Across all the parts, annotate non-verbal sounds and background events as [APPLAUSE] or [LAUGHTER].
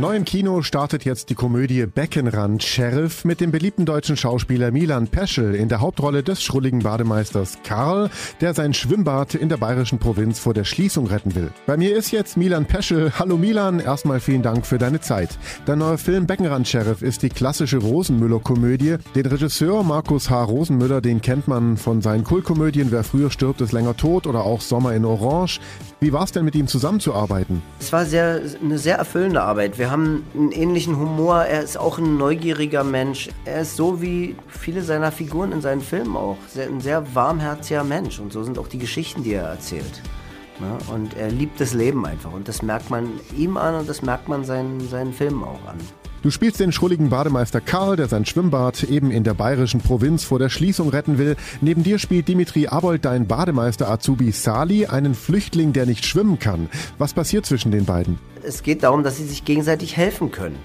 Neu im Kino startet jetzt die Komödie Beckenrand Sheriff mit dem beliebten deutschen Schauspieler Milan Peschel in der Hauptrolle des schrulligen Bademeisters Karl, der sein Schwimmbad in der bayerischen Provinz vor der Schließung retten will. Bei mir ist jetzt Milan Peschel. Hallo Milan, erstmal vielen Dank für deine Zeit. Dein neuer Film Beckenrand Sheriff ist die klassische Rosenmüller-Komödie. Den Regisseur Markus H. Rosenmüller, den kennt man von seinen Kultkomödien Wer früher stirbt, ist länger tot oder auch Sommer in Orange. Wie war es denn mit ihm zusammenzuarbeiten? Es war sehr, eine sehr erfüllende Arbeit. Wir haben einen ähnlichen Humor. Er ist auch ein neugieriger Mensch. Er ist so wie viele seiner Figuren in seinen Filmen auch. Ein sehr warmherziger Mensch. Und so sind auch die Geschichten, die er erzählt. Und er liebt das Leben einfach. Und das merkt man ihm an und das merkt man seinen, seinen Filmen auch an. Du spielst den schrulligen Bademeister Karl, der sein Schwimmbad eben in der bayerischen Provinz vor der Schließung retten will. Neben dir spielt Dimitri Abold dein Bademeister Azubi Sali, einen Flüchtling, der nicht schwimmen kann. Was passiert zwischen den beiden? Es geht darum, dass sie sich gegenseitig helfen können.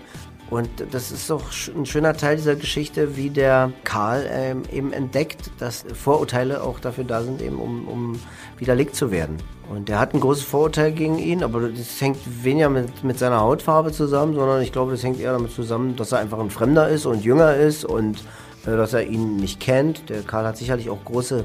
Und das ist doch ein schöner Teil dieser Geschichte, wie der Karl ähm, eben entdeckt, dass Vorurteile auch dafür da sind, eben um, um widerlegt zu werden. Und er hat ein großes Vorurteil gegen ihn, aber das hängt weniger mit, mit seiner Hautfarbe zusammen, sondern ich glaube, das hängt eher damit zusammen, dass er einfach ein Fremder ist und jünger ist und äh, dass er ihn nicht kennt. Der Karl hat sicherlich auch große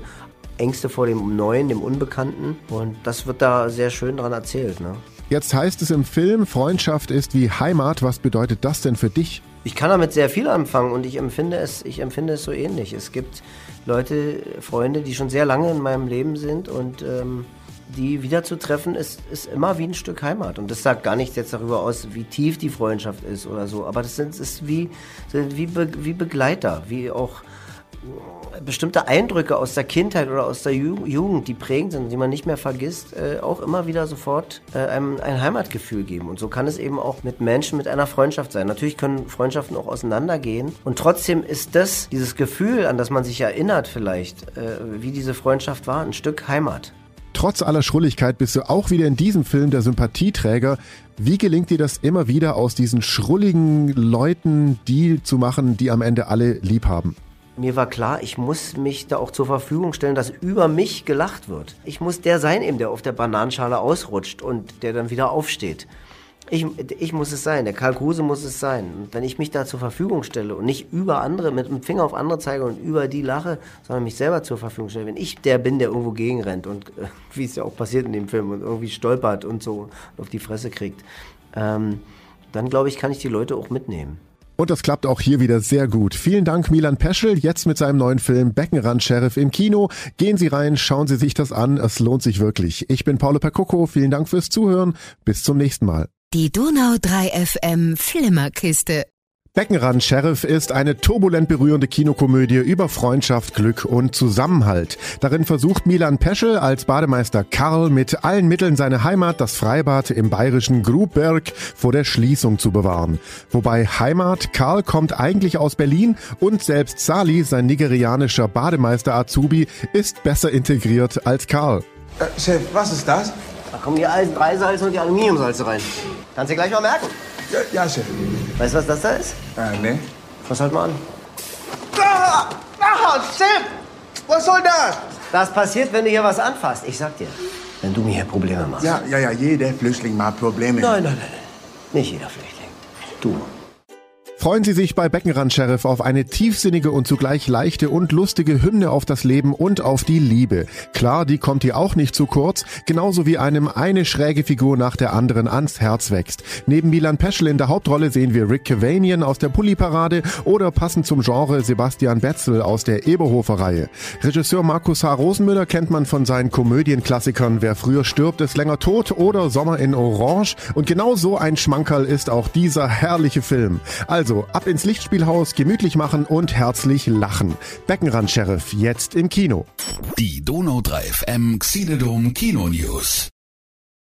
Ängste vor dem Neuen, dem Unbekannten. Und das wird da sehr schön dran erzählt. Ne? Jetzt heißt es im Film, Freundschaft ist wie Heimat. Was bedeutet das denn für dich? Ich kann damit sehr viel anfangen und ich empfinde es, ich empfinde es so ähnlich. Es gibt Leute, Freunde, die schon sehr lange in meinem Leben sind und ähm, die wiederzutreffen ist, ist immer wie ein Stück Heimat. Und das sagt gar nichts jetzt darüber aus, wie tief die Freundschaft ist oder so. Aber das sind, ist wie, sind wie, Be, wie Begleiter, wie auch bestimmte Eindrücke aus der Kindheit oder aus der Jugend, die prägend sind, die man nicht mehr vergisst, äh, auch immer wieder sofort äh, einem ein Heimatgefühl geben. Und so kann es eben auch mit Menschen mit einer Freundschaft sein. Natürlich können Freundschaften auch auseinandergehen. Und trotzdem ist das, dieses Gefühl, an das man sich erinnert vielleicht, äh, wie diese Freundschaft war, ein Stück Heimat. Trotz aller Schrulligkeit bist du auch wieder in diesem Film der Sympathieträger. Wie gelingt dir das immer wieder aus diesen schrulligen Leuten Deal zu machen, die am Ende alle lieb haben? Mir war klar, ich muss mich da auch zur Verfügung stellen, dass über mich gelacht wird. Ich muss der sein, eben, der auf der Bananenschale ausrutscht und der dann wieder aufsteht. Ich, ich muss es sein, der Karl Kruse muss es sein. Und wenn ich mich da zur Verfügung stelle und nicht über andere, mit dem Finger auf andere zeige und über die lache, sondern mich selber zur Verfügung stelle, wenn ich der bin, der irgendwo gegenrennt und äh, [LAUGHS] wie es ja auch passiert in dem Film und irgendwie stolpert und so auf die Fresse kriegt, ähm, dann glaube ich, kann ich die Leute auch mitnehmen. Und das klappt auch hier wieder sehr gut. Vielen Dank Milan Peschel, jetzt mit seinem neuen Film Beckenrand Sheriff im Kino. Gehen Sie rein, schauen Sie sich das an, es lohnt sich wirklich. Ich bin Paolo Percoco, vielen Dank fürs Zuhören, bis zum nächsten Mal. Die Donau 3 FM Flimmerkiste. Beckenrand Sheriff ist eine turbulent berührende Kinokomödie über Freundschaft, Glück und Zusammenhalt. Darin versucht Milan Peschel als Bademeister Karl mit allen Mitteln seine Heimat, das Freibad im bayerischen Grubberg, vor der Schließung zu bewahren. Wobei Heimat, Karl kommt eigentlich aus Berlin und selbst Sali, sein nigerianischer Bademeister Azubi, ist besser integriert als Karl. Äh, Chef, was ist das? Da kommen die Eisen, Dreisalze und die Aluminiumsalze rein. Kannst du gleich mal merken. Ja, ja, Chef. Weißt du, was das da ist? Äh, ne? Fass halt mal an. Ah, ah, Chef! Was soll das? Das passiert, wenn du hier was anfasst. Ich sag dir. Wenn du mir hier Probleme machst. Ja, ja, ja, jeder Flüchtling macht Probleme. Nein, nein, nein, nein. Nicht jeder Flüchtling. Du. Freuen Sie sich bei Beckenrand Sheriff auf eine tiefsinnige und zugleich leichte und lustige Hymne auf das Leben und auf die Liebe. Klar, die kommt hier auch nicht zu kurz, genauso wie einem eine schräge Figur nach der anderen ans Herz wächst. Neben Milan Peschel in der Hauptrolle sehen wir Rick Cavanian aus der Pulli-Parade oder passend zum Genre Sebastian Betzel aus der Eberhofer-Reihe. Regisseur Markus H. Rosenmüller kennt man von seinen Komödienklassikern Wer früher stirbt, ist länger tot oder Sommer in Orange und genau so ein Schmankerl ist auch dieser herrliche Film. Also also ab ins Lichtspielhaus, gemütlich machen und herzlich lachen. Beckenrand Sheriff jetzt im Kino. Die Donau 3 FM Xiledom Kino News.